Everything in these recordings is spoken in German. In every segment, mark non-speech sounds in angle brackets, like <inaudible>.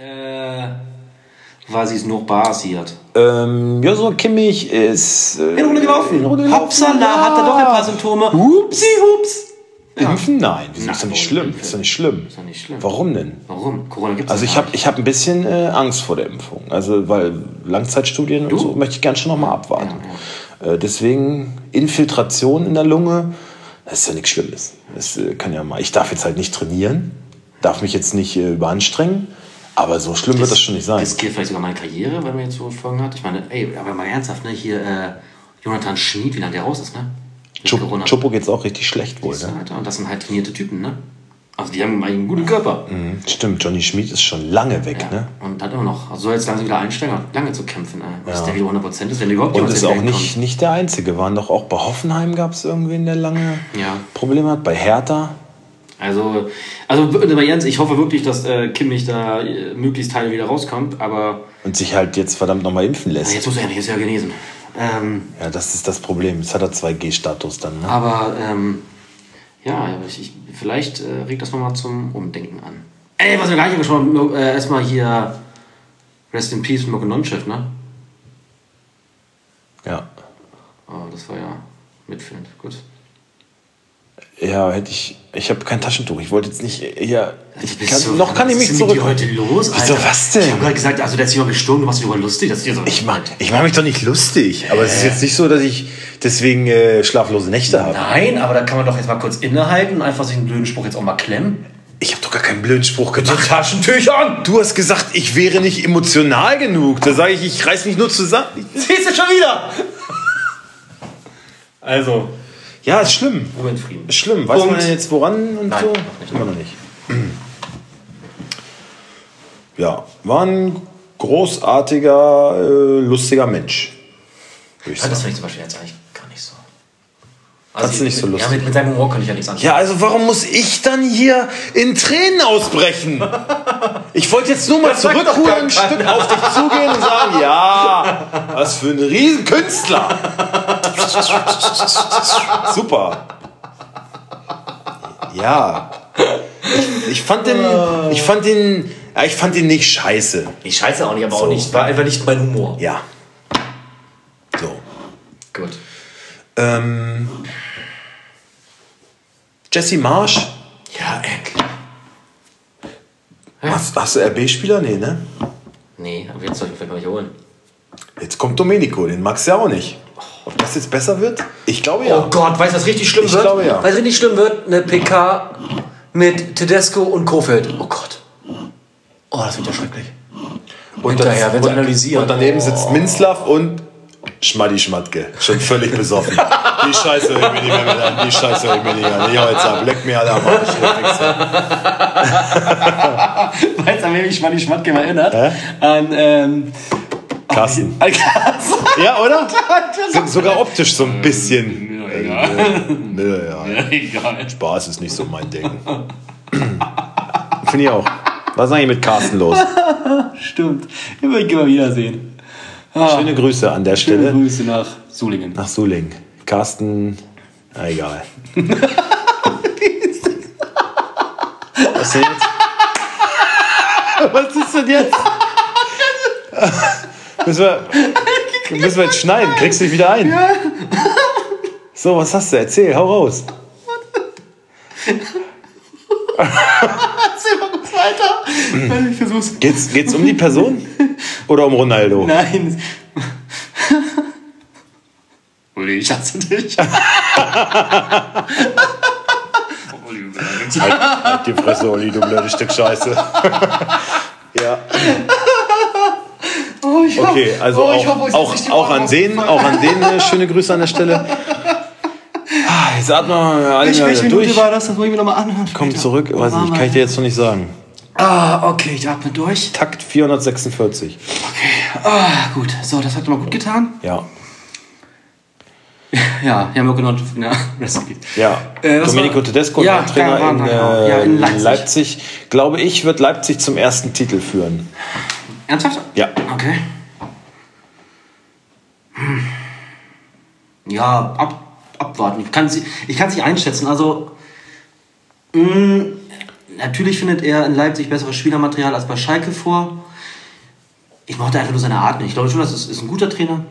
Äh, was ist noch passiert? Ähm, Joshua Kimmich ist. Äh, In Runde gelaufen. in. Hopsala, Ja. hat er doch ein paar Symptome. Hupsi, hups. Impfen? Nein, das ist doch nicht schlimm. impfen? Ist doch nicht schlimm. Ist doch nicht schlimm. Warum denn? Warum? Corona gibt's Also doch ich habe ich hab ein bisschen äh, Angst vor der Impfung. Also weil Langzeitstudien und so möchte ich gerne schon noch mal abwarten. Äh, deswegen Infiltration in der Lunge, das ist ja nichts Schlimmes. Das äh, kann ja mal. Ich darf jetzt halt nicht trainieren, darf mich jetzt nicht äh, überanstrengen, aber so schlimm wird das schon nicht sein. riskiert vielleicht sogar meine Karriere, wenn man jetzt so Folgen hat. Ich meine, ey, aber mal ernsthaft, ne? Hier, äh, Jonathan Schmid, wie lange der raus ist, ne? Corona. Chopo geht's auch richtig schlecht wohl. Ne? Alter, Und das sind halt trainierte Typen, ne? Also die haben einen guten Körper. Mhm, Stimmt, Johnny Schmid ist schon lange weg. Ja. Ne? Und hat immer noch, also soll jetzt langsam wieder einsteigen, hat lange zu kämpfen, ey. Bis der wieder 100% ist, wenn überhaupt Und ist auch nicht, nicht der Einzige. Waren doch auch bei Hoffenheim gab es irgendwen, der lange Ja. Probleme hat. Bei Hertha. Also, also Jens, ich hoffe wirklich, dass äh, Kimmich da äh, möglichst Teile wieder rauskommt, aber Und sich halt jetzt verdammt nochmal impfen lässt. jetzt muss er ja nicht, ist ja genesen. Ähm, Ja, das ist das Problem. Jetzt hat er 2G-Status dann. Ne? aber ähm, ja, ich, ich, vielleicht äh, regt das nochmal zum Umdenken an. Ey, was wir gar nicht angesprochen haben, äh, erstmal hier Rest in Peace Mirko Nonchef, ne? Ja. Oh, das war ja mitfühlend, gut. Ja, hätte ich. Ich habe kein Taschentuch. Ich wollte jetzt nicht hier. Ich Bist kann, du- noch kann ich was mich ist denn mit zurück. dir heute los, Wieso, Alter? was denn? Ich habe gerade gesagt, also der ist jemand gestorben, du machst dich über lustig. Das ist hier so Ich mach, ich mach mich doch nicht lustig. Aber es ist jetzt nicht so, dass ich deswegen äh, schlaflose Nächte habe. Nein, aber da kann man doch jetzt mal kurz innehalten und einfach sich einen blöden Spruch jetzt auch mal klemmen. Ich habe doch gar keinen blöden Spruch gemacht. Taschentüchern! Du hast gesagt, ich wäre nicht emotional genug. Da sage ich, ich reiß mich nur zusammen. Siehst du schon wieder? Also, Ja, ist schlimm. Ruhe in Frieden. Ist schlimm. Weiß Punkt. man jetzt woran und Nein, so? noch nicht. Immer noch nicht. Ja, war ein großartiger, äh, lustiger Mensch. Ich Ja, das finde ich zum Beispiel jetzt eigentlich gar nicht so. Fandst du nicht so lustig? Ja, mit, mit seinem Humor kann ich ja nichts anfangen. Ja, also warum muss ich dann hier in Tränen ausbrechen? <laughs> Ich wollte jetzt nur mal zurückrudern, ein Stück auf dich zugehen und sagen, ja, was für ein Riesenkünstler. Super. Ja. Ich, ich fand den, ich fand den, ja, ich fand den nicht scheiße. Ich scheiße auch nicht, aber So. auch nicht. War einfach nicht mein Humor. Ja. So. Gut. Ähm, Jesse Marsch. Ja, Hast, hast du RB-Spieler? Nee, ne? Nee, aber jetzt soll ich ihn vielleicht mal nicht holen. Jetzt kommt Domenico, den magst du ja auch nicht. Ob das jetzt besser wird? Ich glaube ja. Oh Gott, weißt du, was richtig schlimm Ich wird? glaube, ja. Weißt du, richtig schlimm wird? Eine PK mit Tedesco und Kofeld. Oh Gott. Oh, das wird ja schrecklich. und, hinterher, wenn sie analysieren. und daneben Oh. sitzt Minzlaff und Schmaddi Schmatke. Schon völlig besoffen. Die Scheiße höre ich mir nicht mehr mit an. Die Scheiße höre ich mir nicht an. Ich hau jetzt ab. Leck mir alle am Arsch. <laughs> Weißt du, an wen mich die Schmatke mal erinnert? An, ähm, Carsten. <laughs> an Carsten. Ja, oder? <laughs> So, sogar optisch so ein bisschen. Ja, egal. Nö, ja. Egal. Spaß ist nicht so mein Ding. Finde ich auch. Was ist eigentlich mit Carsten los? Stimmt. Immer ich mal wiedersehen. Schöne Grüße an der Schöne Stelle. Grüße nach Sulingen. Nach Suling. Carsten. Na egal. <laughs> Was denn jetzt? Was ist denn jetzt? <laughs> müssen, wir, müssen wir jetzt schneiden? Kriegst du dich wieder ein? So, was hast du? Erzähl, hau raus. <laughs> Erzähl mal kurz weiter. Ich versuch's. Geht's, geht's um die Person? Oder um Ronaldo? <laughs> Nein. <laughs> Uli, ich hasse dich. Uli, Halt, halt die Fresse, Olli, du blödes Stück Scheiße. <laughs> ja. oh, ich Okay, also oh, ich auch, hoffe, auch, auch Ohren an aufgefallen. auch an äh, schöne Grüße an der Stelle. Ah, jetzt atmen wir alle Welche, welche wieder Minute durch. war das? Das muss ich mir nochmal anhören. Komm später. zurück, weiß nicht, kann ich dir jetzt noch nicht sagen. Ah, okay, ich atme durch. Takt 446. Ah, gut. So, das hat mal gut getan. Ja. <laughs> Ja, ja, Mirko Nord, ja. Ja, Äh, Domenico war- Tedesco, Ja, Trainer ja, in, äh, ja, in Leipzig. Leipzig. Glaube ich, wird Leipzig zum ersten Titel führen. Ernsthaft? Ja. Okay. Hm. Ja, ab, abwarten. Ich kann kann sie einschätzen. Also, mh, natürlich findet er in Leipzig besseres Spielermaterial als bei Schalke vor. Ich mochte einfach nur seine Art nicht. Ich glaube schon, das ist, ist ein guter Trainer.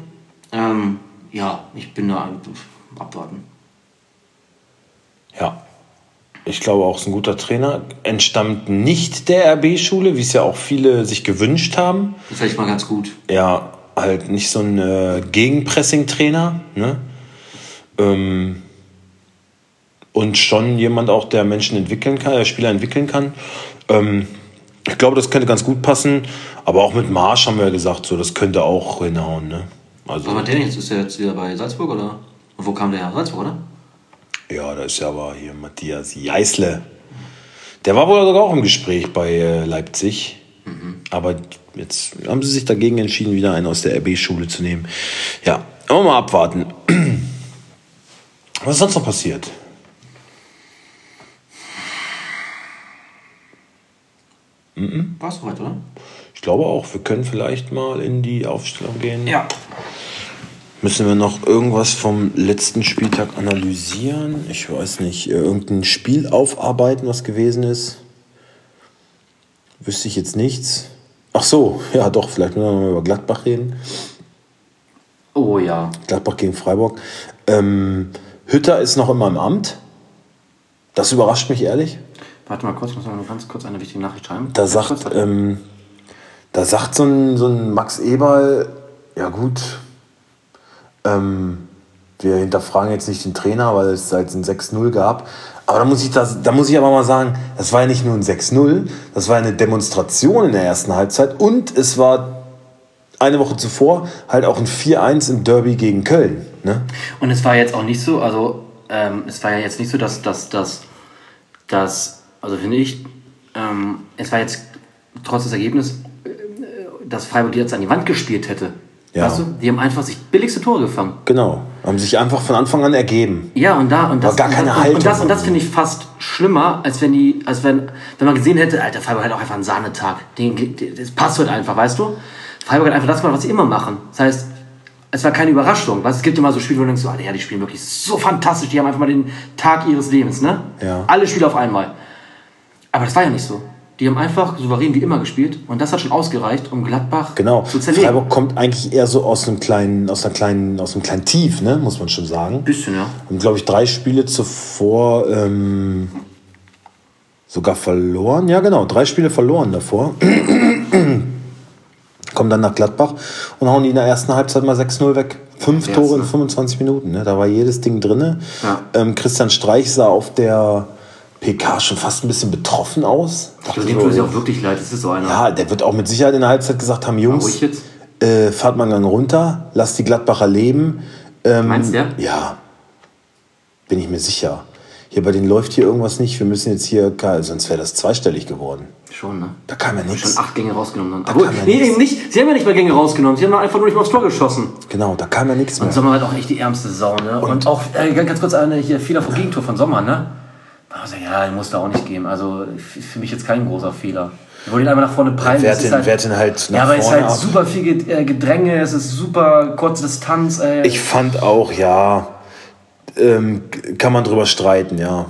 Ähm, ja, ich bin da abwarten. Ja. Ich glaube auch, ist ein guter Trainer. Entstammt nicht der RB-Schule, wie es ja auch viele sich gewünscht haben. Vielleicht mal ganz gut. Ja, halt nicht so ein äh, Gegenpressing-Trainer. Ne? Ähm, und schon jemand auch, der Menschen entwickeln kann, der Spieler entwickeln kann. Ähm, ich glaube, das könnte ganz gut passen. Aber auch mit Marsch haben wir ja gesagt, so, das könnte auch hinhauen. Ne? Also, aber der jetzt ist der jetzt wieder bei Salzburg oder? Und wo kam der her? Salzburg, oder? Ja, da ist ja aber hier Matthias Jeißle. Der war wohl sogar auch im Gespräch bei äh, Leipzig. Mhm. Aber jetzt haben sie sich dagegen entschieden, wieder einen aus der RB-Schule zu nehmen. Ja, aber mal abwarten. <clears throat> Was ist sonst noch passiert? Mhm. War es soweit, oder? Ich glaube auch, wir können vielleicht mal in die Aufstellung gehen. Ja. Müssen wir noch irgendwas vom letzten Spieltag analysieren? Ich weiß nicht, irgendein Spiel aufarbeiten, was gewesen ist? Wüsste ich jetzt nichts. Ach so, <laughs> ja doch, vielleicht müssen wir mal über Gladbach reden. Oh ja. Gladbach gegen Freiburg. Ähm, Hütter ist noch immer im Amt. Das überrascht mich ehrlich. Warte mal kurz, ich muss mal ganz kurz eine wichtige Nachricht schreiben. Da sagt, ähm, da sagt so ein, so ein Max Eberl, ja gut, ähm, wir hinterfragen jetzt nicht den Trainer, weil es halt ein 6-0 gab. Aber da muss, ich das, da muss ich aber mal sagen, das war ja nicht nur ein 6-0, das war eine Demonstration in der ersten Halbzeit und es war eine Woche zuvor halt auch ein 4-1 im Derby gegen Köln. Ne? Und es war jetzt auch nicht so, also ähm, es war ja jetzt nicht so, dass das, dass, dass, also finde ich, ähm, es war jetzt trotz des Ergebnisses, äh, dass Freiburg die jetzt an die Wand gespielt hätte. Ja. Weißt du, die haben einfach sich billigste Tore gefangen. Genau, haben sich einfach von Anfang an ergeben. Ja, und da und das, gar keine Haltung. Und das, und das finde ich fast schlimmer, als wenn die, als wenn, wenn man gesehen hätte, Alter, Freiburg hat auch einfach einen Sahnetag. Den, das passt halt einfach, weißt du? Freiburg hat einfach das gemacht, was sie immer machen. Das heißt, es war keine Überraschung. Weißt, es gibt immer so Spiele, wo du denkst, oh, ja, die spielen wirklich so fantastisch, die haben einfach mal den Tag ihres Lebens, ne? Ja. Alle Spiele auf einmal. Aber das war ja nicht so. Die haben einfach souverän wie immer gespielt und das hat schon ausgereicht, um Gladbach genau. zu zerlegen. Freiburg kommt eigentlich eher so aus einem kleinen, aus einer kleinen, aus einem kleinen Tief, ne, muss man schon sagen. Bisschen, ja. Und glaube ich drei Spiele zuvor ähm, sogar verloren. Ja, genau, drei Spiele verloren davor. <clears throat> Kommen dann nach Gladbach und hauen die in der ersten Halbzeit mal 6-0 weg. Fünf Tore in 25 Minuten. Ne? Da war jedes Ding drin. Ja. Ähm, Christian Streich sah auf der PK schon fast ein bisschen betroffen aus. Ich glaube, dem tut es auch wirklich leid. Das ist so einer. Ja, der wird auch mit Sicherheit in der Halbzeit gesagt haben: Jungs, äh, fahrt mal einen Gang runter, lasst die Gladbacher leben. Ähm, Meinst du? Ja. Bin ich mir sicher. Hier bei denen läuft hier irgendwas nicht. Wir müssen jetzt hier, sonst wäre das zweistellig geworden. Schon, ne? Da kam ja nichts. Schon acht Gänge rausgenommen. Da Obwohl, nee, eben nicht. Sie haben ja nicht mal Gänge rausgenommen. Sie haben einfach nur nicht mal aufs Tor geschossen. Genau, da kam ja nichts mehr. Und Sommer hat auch echt die ärmste Sau, ne? Und, Und auch, äh, ganz kurz eine hier, Fehler vom Gegentor von Sommer, ne? Also, ja, den muss da auch nicht geben. Also für mich jetzt kein großer Fehler. Wir wollen ihn einmal nach vorne prallen. Wer den, halt, wer den halt nach Ja, aber es ist halt ab. super viel äh, Gedränge, es ist super kurze Distanz. Ey. Ich fand auch, ja, ähm, kann man drüber streiten, ja.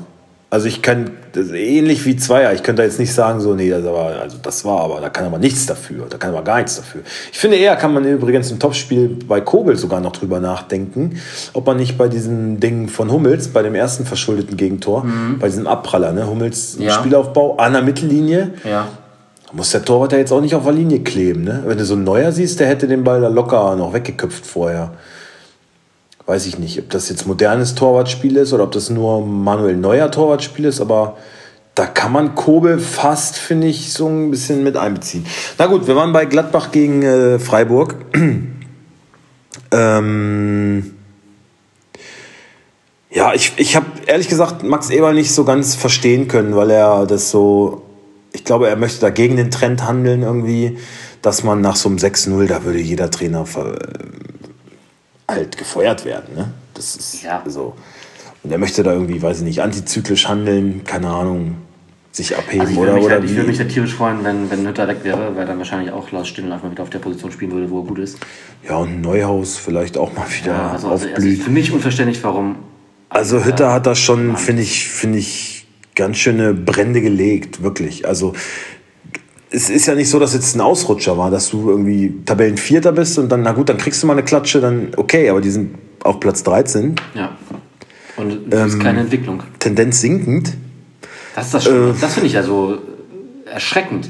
Also ich kann, ähnlich wie Zweier, ich könnte da jetzt nicht sagen, so, nee, das, war, also das war aber, da kann aber nichts dafür, da kann aber gar nichts dafür. Ich finde eher, kann man übrigens im Topspiel bei Kobel sogar noch drüber nachdenken, ob man nicht bei diesem Ding von Hummels, bei dem ersten verschuldeten Gegentor, mhm. bei diesem Abpraller, ne, Hummels ja. Spielaufbau an der Mittellinie, ja. muss der Torwart ja jetzt auch nicht auf der Linie kleben, ne? Wenn du so einen Neuer siehst, der hätte den Ball da locker noch weggeköpft vorher weiß ich nicht, ob das jetzt modernes Torwartspiel ist oder ob das nur Manuel Neuer Torwartspiel ist, aber da kann man Kobel fast, finde ich, so ein bisschen mit einbeziehen. Na gut, wir waren bei Gladbach gegen äh, Freiburg. <clears throat> ähm, ja, ich, ich habe ehrlich gesagt Max Eber nicht so ganz verstehen können, weil er das so, ich glaube, er möchte dagegen den Trend handeln irgendwie, dass man nach so einem 6-0, da würde jeder Trainer halt gefeuert werden. Ne? Das ist ja. so. Und er möchte da irgendwie, weiß ich nicht, antizyklisch handeln, keine Ahnung, sich abheben also oder oder halt, Ich würde mich ja tierisch freuen, wenn, wenn Hütter weg wäre, weil dann wahrscheinlich auch Lars Stindl einfach wieder auf der Position spielen würde, wo er gut ist. Ja, und Neuhaus vielleicht auch mal wieder ja, also, also, also für mich unverständlich, warum. Also Hütter hat das schon, finde ich, finde ich, ganz schöne Brände gelegt, wirklich. Also es ist ja nicht so, dass jetzt ein Ausrutscher war, dass du irgendwie Tabellenvierter bist und dann, na gut, dann kriegst du mal eine Klatsche, dann okay, aber die sind auf Platz 13. Ja. Und das ist keine Entwicklung. Tendenz sinkend. Das ist das Schlimme. das finde ich ja so erschreckend.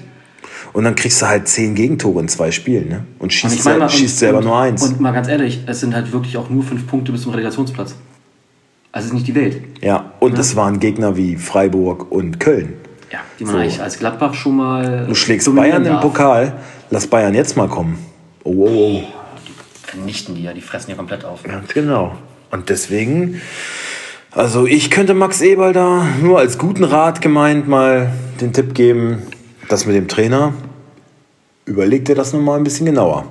Und dann kriegst du halt zehn Gegentore in zwei Spielen ne? und Und schießt, ich meine sel mal, schießt und, selber und, nur eins. Und mal ganz ehrlich, es sind halt wirklich auch nur fünf Punkte bis zum Relegationsplatz. Also es ist nicht die Welt. ja, und es waren Gegner wie Freiburg und Köln. Ja, die man eigentlich als Gladbach schon mal. Du schlägst Bayern im darf. Pokal, lass Bayern jetzt mal kommen. Oh, oh, oh. Vernichten die ja, die fressen ja komplett auf. Ganz genau. Und deswegen, also ich könnte Max Eberl da nur als guten Rat gemeint mal den Tipp geben, das mit dem Trainer, überleg dir das nochmal ein bisschen genauer.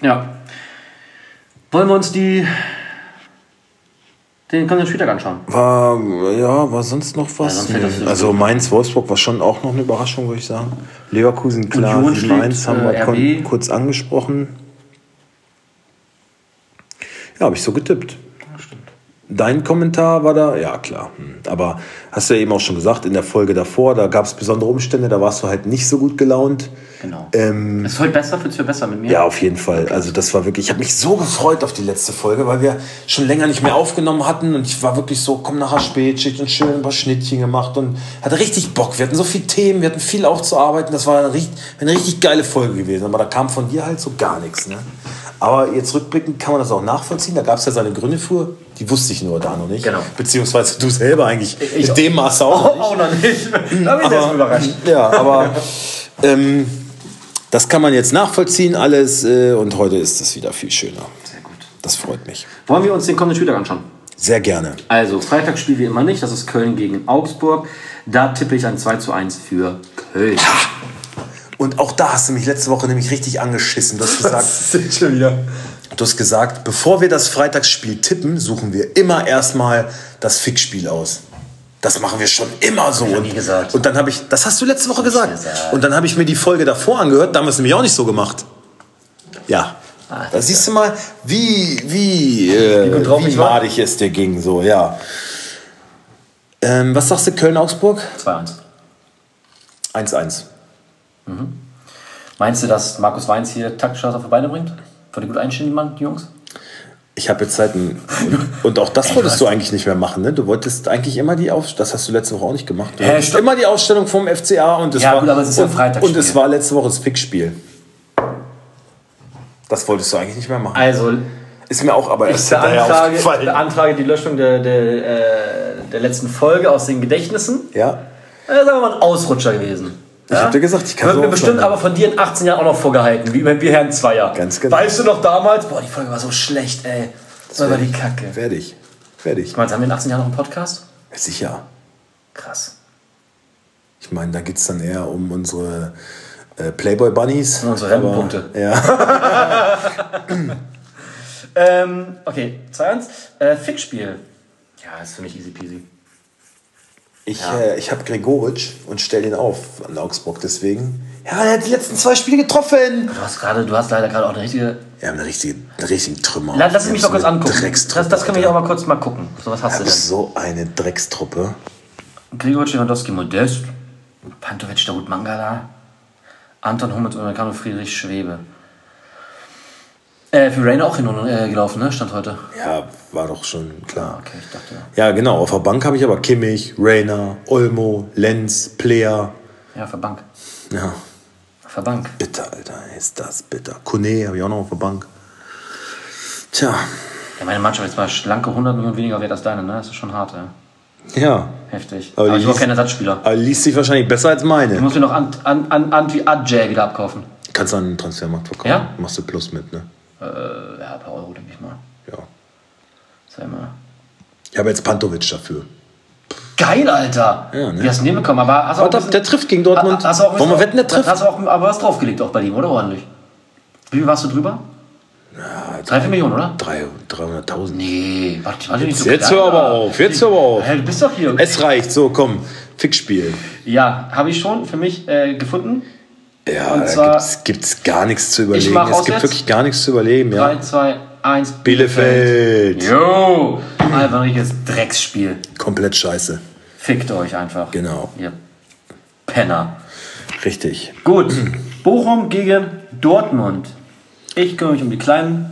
Ja. Wollen wir uns die. Den kommenden Spieltag anschauen? War, ja, war sonst noch was? sonst das Nee. also Mainz-Wolfsburg war schon auch noch eine Überraschung, würde ich sagen. Leverkusen, klar, Union 7-1 schlägt, haben wir äh, RB. kurz angesprochen. Ja, habe ich so getippt. Dein Kommentar war da, ja klar. Hm. Aber hast du ja eben auch schon gesagt, in der Folge davor, da gab es besondere Umstände, da warst du halt nicht so gut gelaunt. Genau. Ähm, ist heute besser? Fühlst du besser mit mir? ja, auf jeden Fall. Also das war wirklich, ich habe mich so gefreut auf die letzte Folge, weil wir schon länger nicht mehr aufgenommen hatten und ich war wirklich so, komm nachher Spätschicht und schön ein paar Schnittchen gemacht und hatte richtig Bock. Wir hatten so viele Themen, wir hatten viel aufzuarbeiten. Das war eine richtig, eine richtig geile Folge gewesen, aber da kam von dir halt so gar nichts. Ne? Aber jetzt rückblickend kann man das auch nachvollziehen. Da gab es ja seine Gründe für, die wusste ich nur da noch nicht. Genau. Beziehungsweise du selber eigentlich Ich- in dem Maße auch auch noch nicht. <laughs> Da bin ich Aber- überrascht. Ja, aber ähm, das kann man jetzt nachvollziehen alles äh, und heute ist es wieder viel schöner. Sehr gut. Das freut mich. Wollen wir uns den kommenden Spieltag anschauen? Sehr gerne. Also, Freitagsspiel wie immer nicht. Das ist Köln gegen Augsburg. Da tippe ich ein 2 zu 1 für Köln. Und auch da hast du mich letzte Woche nämlich richtig angeschissen. Du hast <laughs> gesagt, ist schon wieder. du hast gesagt bevor wir das Freitagsspiel tippen, suchen wir immer erstmal das Fixspiel aus. Das machen wir schon immer so. gesagt. und dann habe ich, das hast du letzte Woche gesagt. gesagt. Und dann habe ich mir die Folge davor angehört, da haben wir es nämlich auch nicht so gemacht. Ja. Ah, da siehst du mal, wie, wie, äh, gut drauf wie madig es dir ging, so, ja. Ähm, was sagst du, Köln-Augsburg? 2-1. 1-1. Meinst du, dass Markus Weinz hier taktisch was auf die Beine bringt? Für die gut einstellen, die Mann, die Jungs? Ich habe jetzt ein, und, und auch das <laughs> wolltest du eigentlich nicht mehr machen, ne? Du wolltest eigentlich immer die Ausstellung, das hast du letzte Woche auch nicht gemacht. Du Hä, immer die Ausstellung vom FCA und es Ja, war gut, aber es ist ja und, Freitagsspiel. und es war letzte Woche das Fixspiel. Das wolltest du eigentlich nicht mehr machen. Also, Ist mir auch aber ich erst hinterher beantrage, beantrage die Löschung der, der, äh, der letzten Folge aus den Gedächtnissen. Ja, Das ist aber mal ein Ausrutscher gewesen. Ich hab dir gesagt, ich kann Wird so mir bestimmt aber von dir in 18 Jahren auch noch vorgehalten, wie, wie Herrn Zweier. Ganz genau. Weißt du noch damals? Boah, die Folge war so schlecht, ey. Das war die Kacke. Werde ich. Meinst du, haben wir in 18 Jahren noch einen Podcast? Sicher. Krass. Ich meine, da geht es dann eher um unsere äh, Playboy Bunnies. Um unsere Rentenpunkte. Aber- Ja. <laughs> Ähm, okay, 2-1. Äh, Fixspiel. Ja, ist für mich easy peasy. Ich, Ja. äh, ich habe Gregoritsch und stell den auf an Augsburg deswegen. Ja, er hat die letzten zwei Spiele getroffen. Du hast gerade, du hast leider gerade auch eine richtige. Ja, eine richtige, einen richtigen Trümmer. Lass, lass mich so mal kurz angucken. Dreckstruppe, Das, das können wir ja auch mal kurz mal gucken. So, was hast du denn? so eine Dreckstruppe. Grigor Lewandowski Modest, Pantovic David Mangala, Anton Hummels und Americano Friedrich Schwebe. Äh, für Rain auch hin und äh, gelaufen, ne? Stand heute. Ja, war doch schon klar. Okay, ich dachte. Ja, genau. Auf der Bank habe ich aber Kimmich, Rainer, Olmo, Lenz, Player. Ja, für Bank. Ja, Für Bank. bitter, Alter. Ist das bitter. Kone habe ich auch noch auf der Bank. Tja, Ja, meine Mannschaft ist mal schlanke 100 Millionen weniger wert als deine, ne? Das ist schon hart, ja. ja. Heftig. Aber Aber, ich war kein Ersatzspieler. Aber liest sich wahrscheinlich besser als Ich meine. muss mir noch Ant, an, an, Antwi Adjay wieder abkaufen. Kannst du an den Transfermarkt verkaufen. Ja? Machst du Plus mit, ne? Äh, ja, ein paar Euro, denke ich mal. Ja. Sei mal. Ich habe jetzt Pantovic dafür. Geil, Alter! Ja, ne? Wie hast du den bekommen? Aber hast Warte, bisschen- der trifft gegen Dortmund. Hast auch Wollen wir wetten, der trifft? Hast du auch aber was draufgelegt auch bei ihm, oder? Ordentlich. Wie viel warst du drüber? Drei, vier Millionen, oder? Drei- 300.000. Nee, warte, warte nicht so Jetzt hör aber auf, jetzt hör aber auf. Hey, du bist doch hier. Es reicht, so komm. Fixspiel. Ja, habe ich schon für mich äh, gefunden. Ja, Und zwar- gibt's, gibt's gar nichts zu überlegen. Es gibt wirklich gar nichts zu überlegen. Ja. 3, 2, 1. Bielefeld. Jo! einfach ein richtiges Drecksspiel. Komplett scheiße. Fickt euch einfach. Genau. Ihr Penner. Richtig. Gut. Bochum gegen Dortmund. Ich kümmere mich um die kleinen,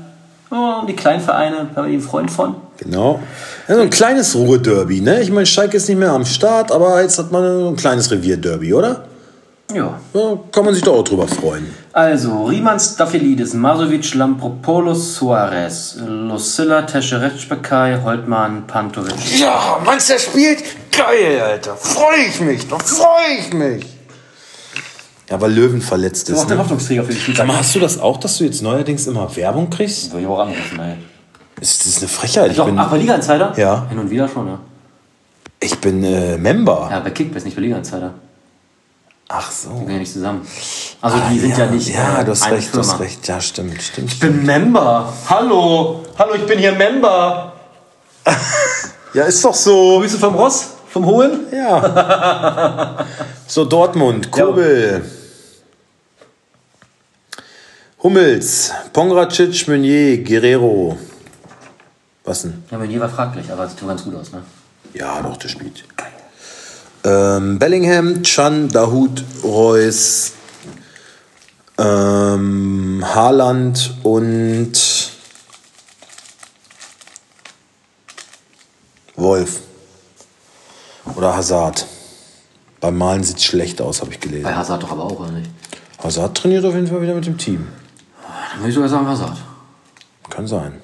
oh, um die kleinen Vereine. Da bin ich ein Freund von. Genau. Ja, so ein kleines Ruhe-Derby, ne? Ich meine, Schalke ist nicht mehr am Start, aber jetzt hat man ein kleines Revier-Derby, oder? Ja. Da kann man sich doch auch drüber freuen. Also, Riemann Staphylidis, Masovic, Lampropoulos, Suarez, Lucilla, Tescheretschbekai, Holtmann, Pantovic. Ja, meinst du, der spielt? Geil, Alter. Freue ich mich, doch freue ich mich. Ja, weil Löwen verletzt Das ist ist. auch der Ne? Hoffnungsträger für die mal, hast du das auch, dass du jetzt neuerdings immer Werbung kriegst? Soll ich auch anrufen, ey. Das ist eine Frechheit. Ich Doch, bin, ach, bei Liga Insider? Ja. Hin und wieder schon, ja. ich bin äh, Member. Ja, bei Kickbase, nicht bei Liga Insider. Ach so. Die gehen ja nicht zusammen. Also, die sind ja, nicht. Ja, äh, du hast recht, du Firma. hast recht. Ja, stimmt, stimmt. Ich bin Member. Hallo. Hallo, ich bin hier Member. <laughs> Ja, ist doch so. Grüße vom Ross, vom Hohen. Ja. so, Dortmund, Kobel. Hummels, Pongracic, Meunier, Guerrero. Was denn? Ja, Meunier war fraglich, aber sieht ganz gut aus, ne? Ja, doch, der spielt. Ähm, Bellingham, Chan, Dahut, Reus, ähm, Haaland und Wolf. Oder Hazard. Beim Malen sieht es schlecht aus, habe ich gelesen. Bei Hazard doch aber auch, oder nicht? Hazard trainiert auf jeden Fall wieder mit dem Team. Dann würde ich sogar sagen Hazard. Kann sein.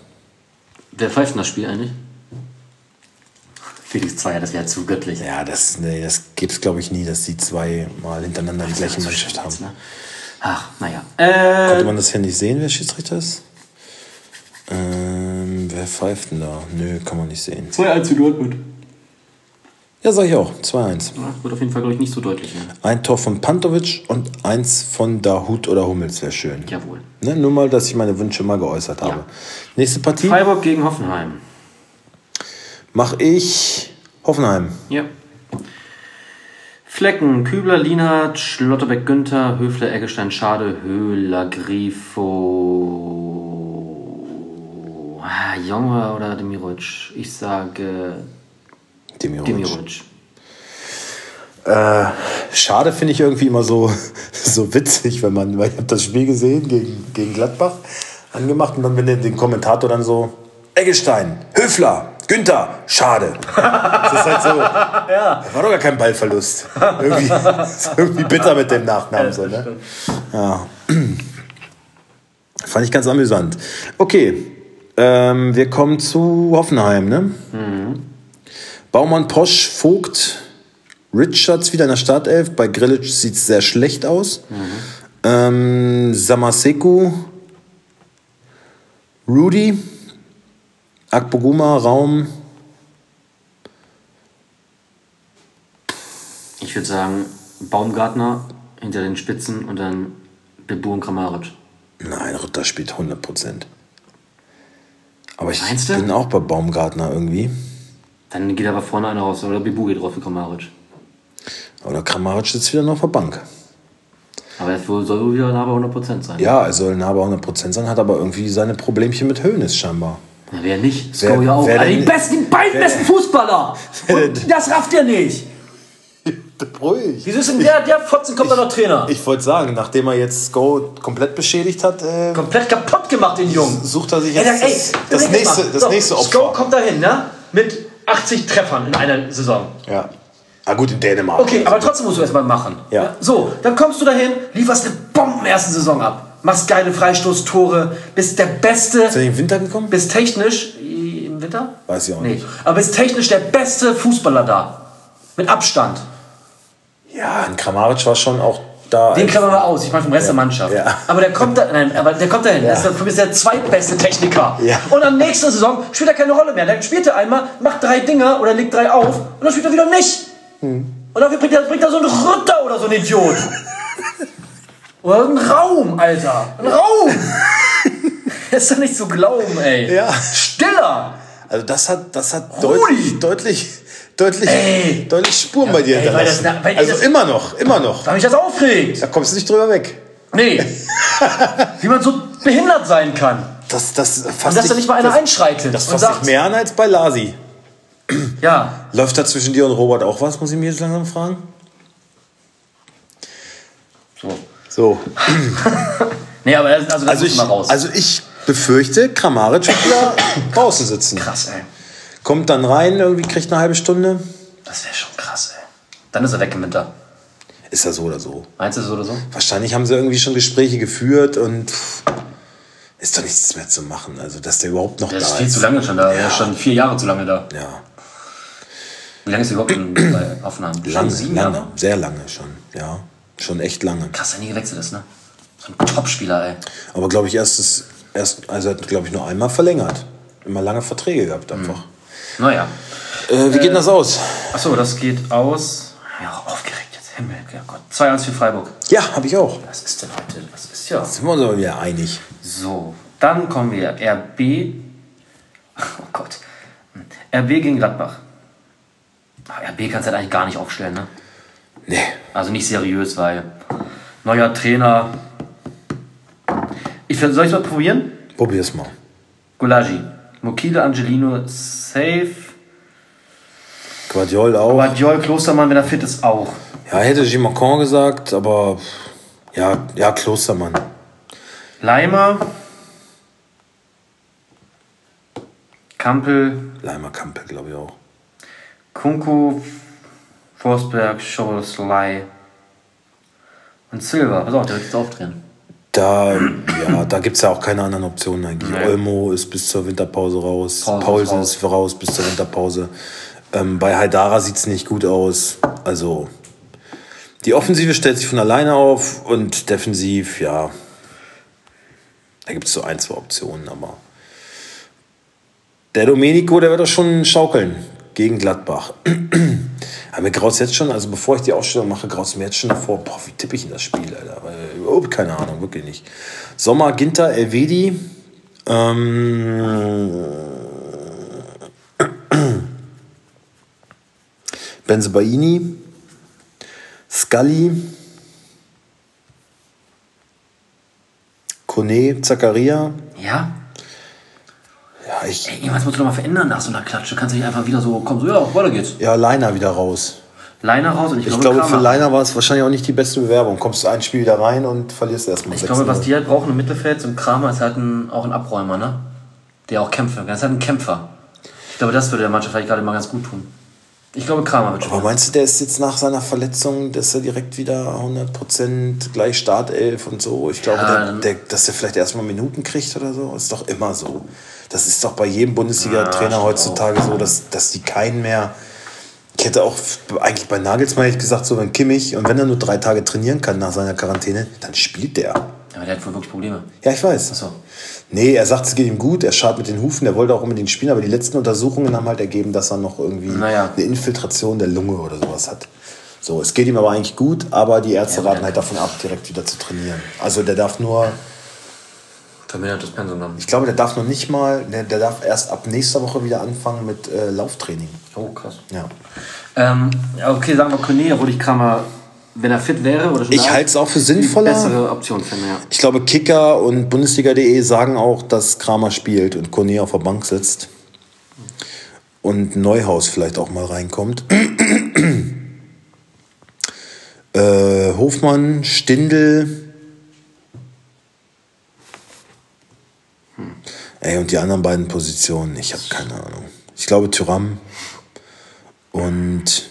Wer pfeift denn das Spiel eigentlich? Felix Zweier, das wäre zu göttlich. Ja, das, nee, das gibt es, glaube ich, nie, dass die zwei mal hintereinander die gleiche Mannschaft haben. Ne? Ach, naja. Äh, Konnte man das hier nicht sehen, wer Schiedsrichter ist? Ähm, wer pfeift denn da? Nö, kann man nicht sehen. 2-1 zu Dortmund. Ja, sag ich auch. 2-1. Ja, wird auf jeden Fall, glaube ich, nicht so deutlich. Ne? Ein Tor von Pantovic und eins von Dahut oder Hummels wäre schön. Jawohl. Ne, nur mal, dass ich meine Wünsche mal geäußert habe. Ja. Nächste Partie Freiburg gegen Hoffenheim. Mache ich Hoffenheim. Ja. Flecken, Kübler, Lienhardt, Schlotterbeck, Günther, Höfler, Eggestein, Schade, Höhler, Grifo. Ah, Junge oder Demirovic? Ich sage Demirovic. Demirovic. Äh, schade finde ich irgendwie immer so, <laughs> so witzig, wenn man, weil ich habe das Spiel gesehen gegen, gegen Gladbach angemacht und dann wenn der den Kommentator dann so Eggestein, Höfler, Günther, schade. Das ist halt so, <laughs> ja. war doch gar kein Ballverlust. Irgendwie, <laughs> irgendwie bitter mit dem Nachnamen. So, ne? ja. Fand ich ganz amüsant. Okay, ähm, wir kommen zu Hoffenheim. Ne? Baumann, Posch, Vogt, Richards wieder in der Startelf. Bei Grilic sieht es sehr schlecht aus. Ähm, Samaseku, Rudy, Akpoguma, Raum. Ich würde sagen Baumgartner hinter den Spitzen und dann Bebu und Kramaric. Nein, Ritter spielt 100%. Aber ich Meinst du? bin auch bei Baumgartner irgendwie. Dann geht aber vorne einer raus. Oder Bebu geht raus für Kramaric. Oder Kramaric sitzt wieder noch auf der Bank. Aber er soll wohl wieder nah bei 100% sein. Ja, er soll nah bei 100% sein, hat aber irgendwie seine Problemchen mit Höhnes scheinbar. Ja, wer nicht? Sko ja auch. wer denn- die besten, beiden besten Fußballer. Und das rafft ihr nicht. <laughs> Ruhig. Wieso ist denn der, der Fotzen kommt da noch Trainer? Ich wollte sagen, nachdem er jetzt Go komplett beschädigt hat, äh, Komplett kaputt gemacht, den Jungen. sucht er sich jetzt ey, das, das, überleg nächste, das So, nächste Sko Opfer. kommt dahin, ne? Mit 80 Treffern in einer Saison. Ja. Ah gut, in Dänemark. Okay, aber trotzdem musst du erstmal machen. Ja. So, dann kommst du dahin, lieferst eine Bomben ersten Saison ab. Machst geile Freistoßtore, bist der Beste, Ist er im Winter gekommen? bist technisch, im Winter? Weiß ich auch Nee, nicht. aber bist technisch der beste Fußballer da. Mit Abstand. Ja, ein Kramaric war schon auch da. Den klammern wir aus, ich meine vom Rest der Mannschaft. Ja. Aber der kommt da, nein, aber der kommt dahin. Das ist für mich der zweitbeste Techniker. Ja. Und am nächsten Saison spielt er keine Rolle mehr. Dann spielt er einmal, macht drei Dinger oder legt drei auf und dann spielt er wieder nicht. Hm. Und dafür bringt er, bringt er so einen Ritter oder so einen Idiot. Oder einen Raum, Alter. Ein Raum. <laughs> ist doch nicht zu glauben, ey. Ja. Stiller. Also das hat, das hat deutlich, deutlich, deutlich, Ey. deutlich Spuren bei dir ey, hinterlassen. das- also das- immer noch, immer noch. Da mich das aufregt. Da kommst du nicht drüber weg. Nee. <laughs> Wie man so behindert sein kann. Das, das fasst Und dass da nicht mal einer das, einschreitet Das fasst dich mehr an als bei Lasi. <clears throat> Ja. Läuft da zwischen dir und Robert auch was, muss ich mir jetzt langsam fragen? So. So. <laughs> Nee, aber das, also das Also ich, mal raus. also ich befürchte, Kramaric wird wieder <laughs> draußen sitzen. krass, ey. Kommt dann rein, irgendwie kriegt eine halbe Stunde. Das wäre schon krass, ey. Dann ist er weg im Winter. Ist ja so oder so. Meinst du so oder so? Wahrscheinlich haben sie irgendwie schon Gespräche geführt und ist doch nichts mehr zu machen. Also, dass der überhaupt noch Der da ist viel ist. zu lange schon da. Der Ja. ist schon vier Jahre zu lange da. Ja, Wie lange ist er überhaupt in, <clears throat> bei Hoffenheim? Schon lange, sieben lange, Jahre? sehr lange schon. Ja, schon echt lange. Krass, dass er nie gewechselt ist, ne? So ein Topspieler, ey. Aber glaube ich, erst, das, erst also er hat, glaube ich, nur einmal verlängert. Immer lange Verträge gehabt einfach. Naja. Äh, wie geht denn das aus? Achso, das geht aus. Ja, aufgeregt jetzt. Himmel, ja Gott. 2-1 für Freiburg. Ja, habe ich auch. Was ist denn heute? Was ist ja. Sind wir uns aber wieder einig. So, dann kommen wir. RB. Oh Gott. RB gegen Gladbach. Ah, RB kannst du halt eigentlich gar nicht aufstellen, ne? Nee. Also nicht seriös, weil neuer Trainer. Ich soll ich mal probieren? Probier's mal. Golagi. Mokile, Angelino, safe. Guardiol auch. Guardiol, Klostermann, wenn er fit ist, auch. Ja, hätte Gimacon gesagt, aber ja, ja, Klostermann. Leimer. Kampel, Leimer Kampel, glaube ich auch. Kunku, Forsberg, Schoboslei und Silva. Pass auf, der wird jetzt aufdrehen. Da, ja, da gibt es ja auch keine anderen Optionen eigentlich. Nee. Olmo ist bis zur Winterpause raus. Paulsen ist Paulsen raus. ist raus bis zur Winterpause. Ähm, bei Haidara sieht es nicht gut aus. Also, die Offensive stellt sich von alleine auf und defensiv, ja, da gibt es so ein, zwei Optionen, aber der Domenico, der wird doch schon schaukeln gegen Gladbach. Aber mir graut jetzt schon, also bevor ich die Ausstellung mache, graut mir jetzt schon davor, boah, wie tippe ich in das Spiel, Alter? Überhaupt keine Ahnung, wirklich nicht. Sommer, Ginter, Elvedi, ähm, <clears throat> Benzebaini, Scully, Kone, Zakaria. Ja? Ja, ich, Ey, irgendwas musst du doch mal verändern nach so einer Klatsche. Kannst du nicht einfach wieder so, komm, so, ja, weiter geht's. ja, Leiner wieder raus. Leiner raus und ich, Ich glaube, glaube, für. Leiner war es wahrscheinlich auch nicht die beste Bewerbung. Kommst du ein Spiel wieder rein und verlierst erstmal Ich glaube, was die halt brauchen im Mittelfeld, so ein Kramer ist halt ein, auch ein Abräumer, ne? Der auch kämpft. Das ist halt ein Kämpfer. Ich glaube, das würde der Mannschaft vielleicht gerade mal ganz gut tun. Ich glaube, Kramer wird Aber spielen. meinst du, der ist jetzt nach seiner Verletzung, dass er direkt wieder 100% gleich Startelf und so? Ich glaube, Ja, der, der, dass er vielleicht erstmal Minuten kriegt oder so, ist doch immer so. Das ist doch bei jedem Bundesliga-Trainer stimmt heutzutage so, dass, dass die keinen mehr. Ich hätte auch eigentlich bei Nagelsmann hätte ich gesagt, so wenn Kimmich und wenn er nur drei Tage trainieren kann nach seiner Quarantäne, dann spielt der. Aber der hat wohl wirklich Probleme. Ja, ich weiß. Achso. Nee, er sagt, es geht ihm gut, er schaut mit den Hufen, er wollte auch unbedingt spielen, aber die letzten Untersuchungen haben halt ergeben, dass er noch irgendwie Naja. eine Infiltration der Lunge oder sowas hat. So, es geht ihm aber eigentlich gut, aber die Ärzte Ja, raten halt davon ab, direkt wieder zu trainieren. Also der darf nur, Vermindertes Pensum haben. ich glaube, der darf noch nicht mal, der, der darf erst ab nächster Woche wieder anfangen mit äh, Lauftraining. Oh, krass. Ja. Ähm, okay, sagen wir Kone, obwohl ich Kramer, wenn er fit wäre oder schon Ich halte es auch für sinnvoller. bessere Option finde, ja. Ich glaube, Kicker und Bundesliga.de sagen auch, dass Kramer spielt und Kone auf der Bank sitzt. Und Neuhaus vielleicht auch mal reinkommt. <clears throat> äh, Hofmann, Stindel. Ey, und die anderen beiden Positionen, ich habe keine Ahnung. Ich glaube Tyram und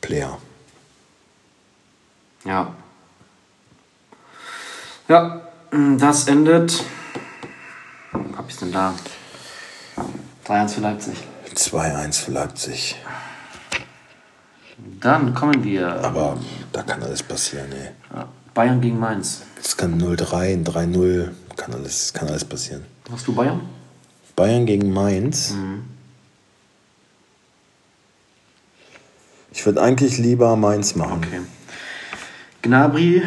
Player. Ja. Ja, mm, das endet. Wo hab ich's denn da? 3-1 für Leipzig. 2-1 für Leipzig. Dann kommen wir. Aber da kann alles passieren, ey. Ja, Bayern gegen Mainz. Es kann 0-3, ein 3-0, kann alles, kann alles passieren. Hast du Bayern? Bayern gegen Mainz. Ich würde eigentlich lieber Mainz machen. Okay. Gnabry.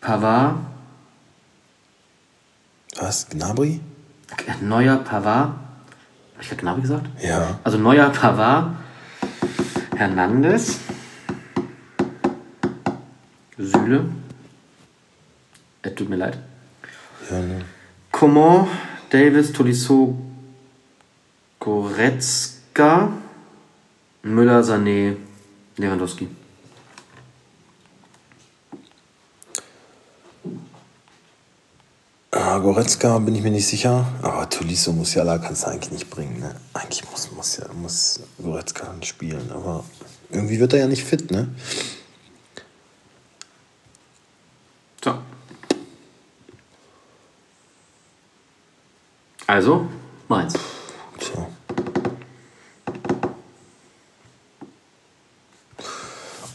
Pavard. Was? Gnabry? Neuer Pavard. Hab ich gerade Gnabry gesagt? Ja. Also Neuer Pavard. Hernandez. Süle. Es tut mir leid. ja ne. Coman, Davis, Tolisso, Goretzka, Müller, Sané, Lewandowski. Ah, Goretzka bin ich mir nicht sicher. Aber Tolisso Musiala kannst du eigentlich nicht bringen. Ne? Eigentlich muss, muss, ja, muss Goretzka spielen. Aber irgendwie wird er ja nicht fit, ne? Also, meins. So.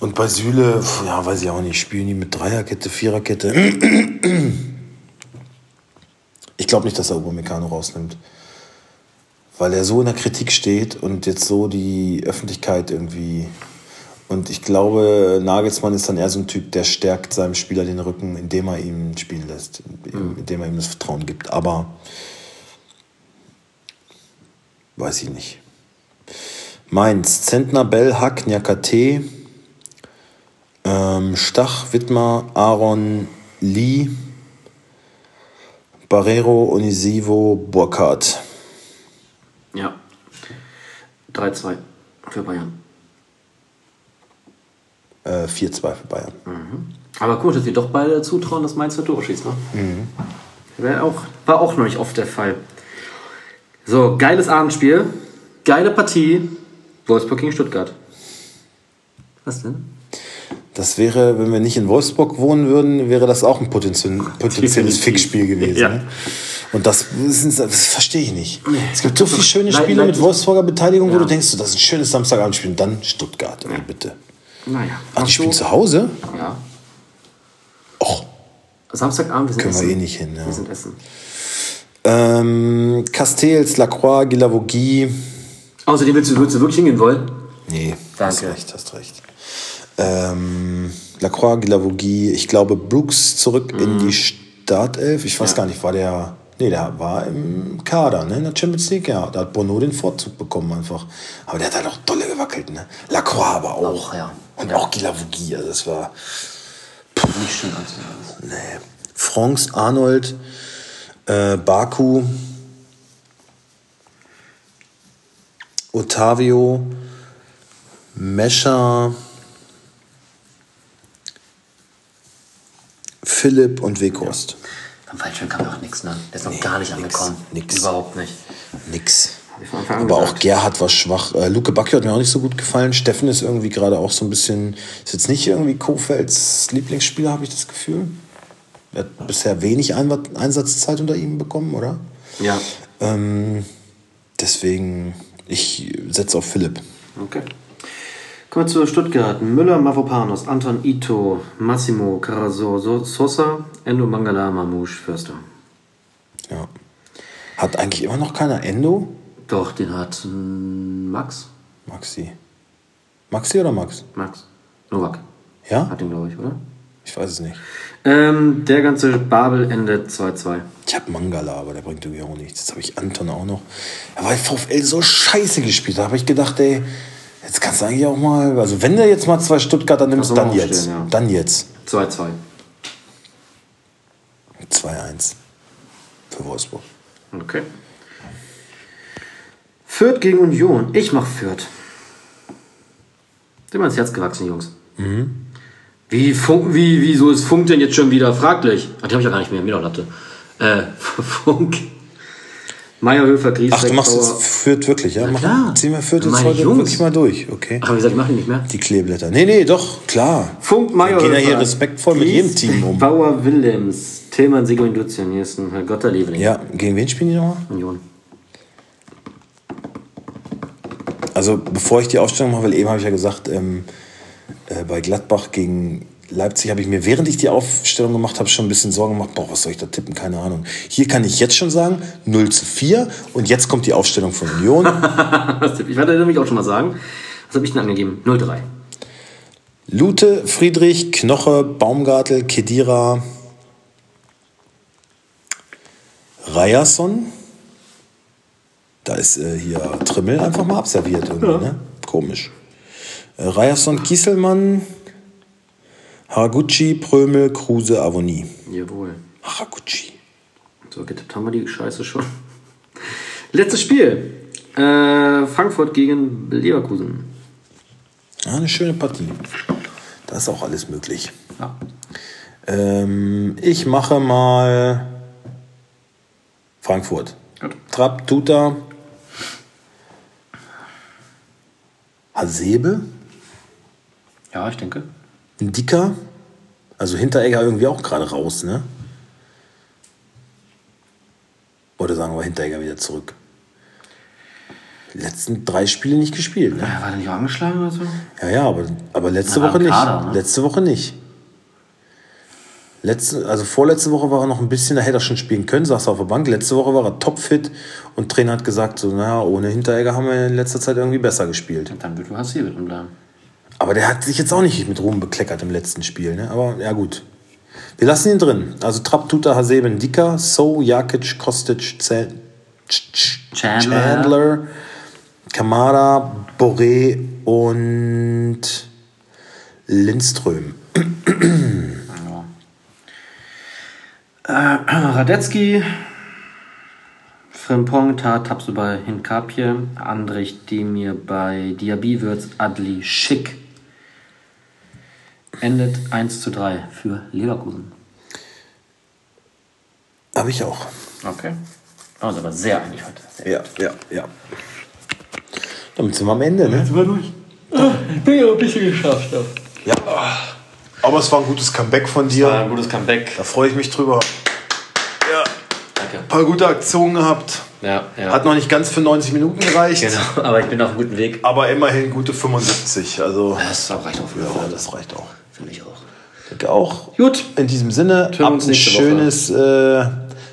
Und bei Süle, ja, weiß ich auch nicht, spielen die mit Dreierkette, Viererkette. Ich glaube nicht, dass er Upamecano rausnimmt. Weil er so in der Kritik steht und jetzt so die Öffentlichkeit irgendwie. Und ich glaube, Nagelsmann ist dann eher so ein Typ, der stärkt seinem Spieler den Rücken, indem er ihm spielen lässt, indem er ihm das Vertrauen gibt. Aber weiß ich nicht. Mainz, Zentner, Bell, Hack, Nyakate, ähm, Stach, Wittmer, Aaron, Lee, Barrero, Onisivo, Burkhardt. Ja. 3-2 für Bayern. Äh, 4-2 für Bayern. Aber gut, dass wir doch beide zutrauen, dass Mainz ein Tor schießt, ne? Wär auch, war auch noch nicht oft der Fall. So, geiles Abendspiel. Geile Partie. Wolfsburg gegen Stuttgart. Was denn? Das wäre, wenn wir nicht in Wolfsburg wohnen würden, wäre das auch ein potenziell, potenzielles. Fixspiel gewesen. Ja. Ne? Und das, das verstehe ich nicht. Es gibt so viele schöne Spiele mit Wolfsburger Beteiligung, wo Ja. du denkst, das ist ein schönes Samstagabendspiel. Und dann Stuttgart, ey, bitte. Naja. Ach, die spielen zu Hause? Ja. Och, Samstagabend, wir sind können wir essen. eh nicht hin. Ja. Wir sind essen. Ähm, Castells, Lacroix, Guilavogui. Außerdem willst du, würdest du wirklich hingehen wollen? Nee, hast Danke. recht, hast recht. Ähm, Lacroix, Guilavogui, ich glaube Brooks zurück in die Startelf. Ich weiß Ja. gar nicht, war der. Nee, der war im Kader, ne? In der Champions League, ja. Da hat Bono den Vorzug bekommen einfach. Aber der hat halt auch dolle gewackelt, ne? Lacroix aber auch. Auch, ja. Und Ja. auch Guilavogui, also das war. Nicht schön anzusehen. Nee. Franz, Arnold, äh, Baku, Otavio, Mescher, Philipp und Weghorst. Am Waldschön kam ja auch nichts, ne? Der ist noch gar nicht nix, angekommen. nix. Überhaupt nicht. Nix. Aber auch. Gerhard war schwach. Äh, Luke Bacchio hat mir auch nicht so gut gefallen. Steffen ist irgendwie gerade auch so ein bisschen. Ist jetzt nicht irgendwie Kofelds Lieblingsspieler, habe ich das Gefühl. Er hat bisher wenig Einsatzzeit unter ihm bekommen, oder? Ja. Ähm, deswegen, ich setze auf Philipp. Okay. Kommen wir zu Stuttgart. Müller, Mavropanos, Anton Ito, Massimo, Carazo, So- Sosa, Endo Mangala, Mamouche, Förster. Ja. Hat eigentlich immer noch keiner Endo? Doch, den hat mm, Max. Maxi. Maxi oder Max? Max. Novak. Ja? Hat den, glaube ich, oder? Ich weiß es nicht. Ähm, der ganze Babel endet 2-2. Ich habe Mangala, aber der bringt irgendwie auch nichts. Jetzt habe ich Anton auch noch. Er war VfL so scheiße gespielt. Da habe ich gedacht, ey, jetzt kannst du eigentlich auch mal. Also, wenn du jetzt mal zwei Stuttgarter nimmst, dann jetzt. ja. Dann jetzt. 2-2. 2-1 für Wolfsburg. Okay. Fürth gegen Union. Ich mach Fürth. Sind mir ins Herz gewachsen, Jungs. Wie, Funk, wie, wieso ist Funk denn jetzt schon wieder fraglich? Ach, die habe ich ja gar nicht mehr. Mir doch Latte. Äh, <laughs> Funk. Meyerhöfer, Griesbeck, Ach, du machst jetzt Fürth wirklich, ja? Mach, klar. Ziehen wir Fürth jetzt heute Jungs. wirklich mal durch, okay? Ach, wie gesagt, ich mache nicht mehr. Die Kleeblätter. Nee, nee, doch, klar. Funk, Wir Meyerhöfer. gehen ja hier respektvoll mit jedem Team um. Bauer, Willems, Tillmann, Sigmund Duzian. Hier ist ein Herr Gott der Liebling. Ja, gegen wen spielen die nochmal? Union. Also bevor ich die Aufstellung mache, weil eben habe ich ja gesagt, ähm, äh, bei Gladbach gegen Leipzig habe ich mir, während ich die Aufstellung gemacht habe, schon ein bisschen Sorgen gemacht, boah, was soll ich da tippen, keine Ahnung. Hier kann ich jetzt schon sagen, 0 zu 4 und jetzt kommt die Aufstellung von Union. <laughs> Ich werde nämlich auch schon mal sagen. Was habe ich denn angegeben? 0-3. Lute, Friedrich, Knoche, Baumgartel, Kedira, Ryerson. Da ist äh, hier Trimmel einfach mal abserviert irgendwie, ne? Komisch. Ryerson, Kieselmann, Haraguchi, Prömel, Kruse, Avoni. Jawohl. Haraguchi. So, getippt haben wir die Scheiße schon. Letztes Spiel. Äh, Frankfurt gegen Leverkusen. Ja, eine schöne Partie. Da ist auch alles möglich. Ja. Ähm, ich mache mal Frankfurt. Gut. Trapp, Tuta, Hasebe, Ja, ich denke. Dicker. Also Hinteregger irgendwie auch gerade raus, ne? Oder sagen wir Hinteregger wieder zurück. Die letzten drei Spiele nicht gespielt, ne? Ja, war der nicht auch angeschlagen oder so? Ja, ja, aber, aber letzte Woche nicht. Kader, ne? Letzte Woche nicht. Letzte, also vorletzte Woche war er noch ein bisschen, da hätte er schon spielen können, saß er auf der Bank. Letzte Woche war er topfit und Trainer hat gesagt, so, naja, ohne Hinteregger haben wir in letzter Zeit irgendwie besser gespielt. Dann wird hier drin bleiben. Aber der hat sich jetzt auch nicht mit Ruhm bekleckert im letzten Spiel, ne? Aber ja, gut. Wir lassen ihn drin. Also Trapp, Tuta, Haseben, Dika, So, Jakic, Kostic, Zell, Ch- Ch- Chandler. Chandler, Kamada, Boré und Lindström. <clears throat> Äh, Radetzky, Frimpong, Tapsu bei Hinkapje, Andrich, Demir bei Diaby, Würz, Adli, Schick. Endet 1 zu 3 für Leverkusen. Habe ich auch. Okay. Also aber sehr einig heute. Sehr Ja, ja, ja. Damit sind wir am Ende, ne? Sind wir durch? Ich bin ja ein bisschen geschafft. Ja. Ja. Aber es war ein gutes Comeback von War dir. ein gutes Comeback. Da freue ich mich drüber. Ja, Danke. ein paar gute Aktionen gehabt. Ja, ja. Hat noch nicht ganz für 90 Minuten gereicht. genau, <laughs> aber ich bin auf einem guten Weg. Aber immerhin gute 75. Also, Das reicht auch für ja, das reicht auch. Finde ich auch. Ich denke auch. Gut. In diesem Sinne, habt ein schönes äh,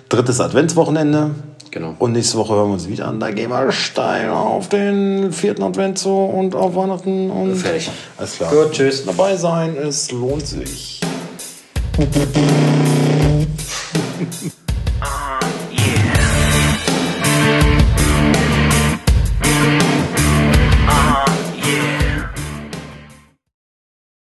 drittes Adventswochenende. Genau. Und nächste Woche hören wir uns wieder an. Da gehen wir steil auf den vierten Advent zu und auf Weihnachten. Und Fertig. Alles klar. Gut, tschüss. Dabei sein, es lohnt sich. <laughs>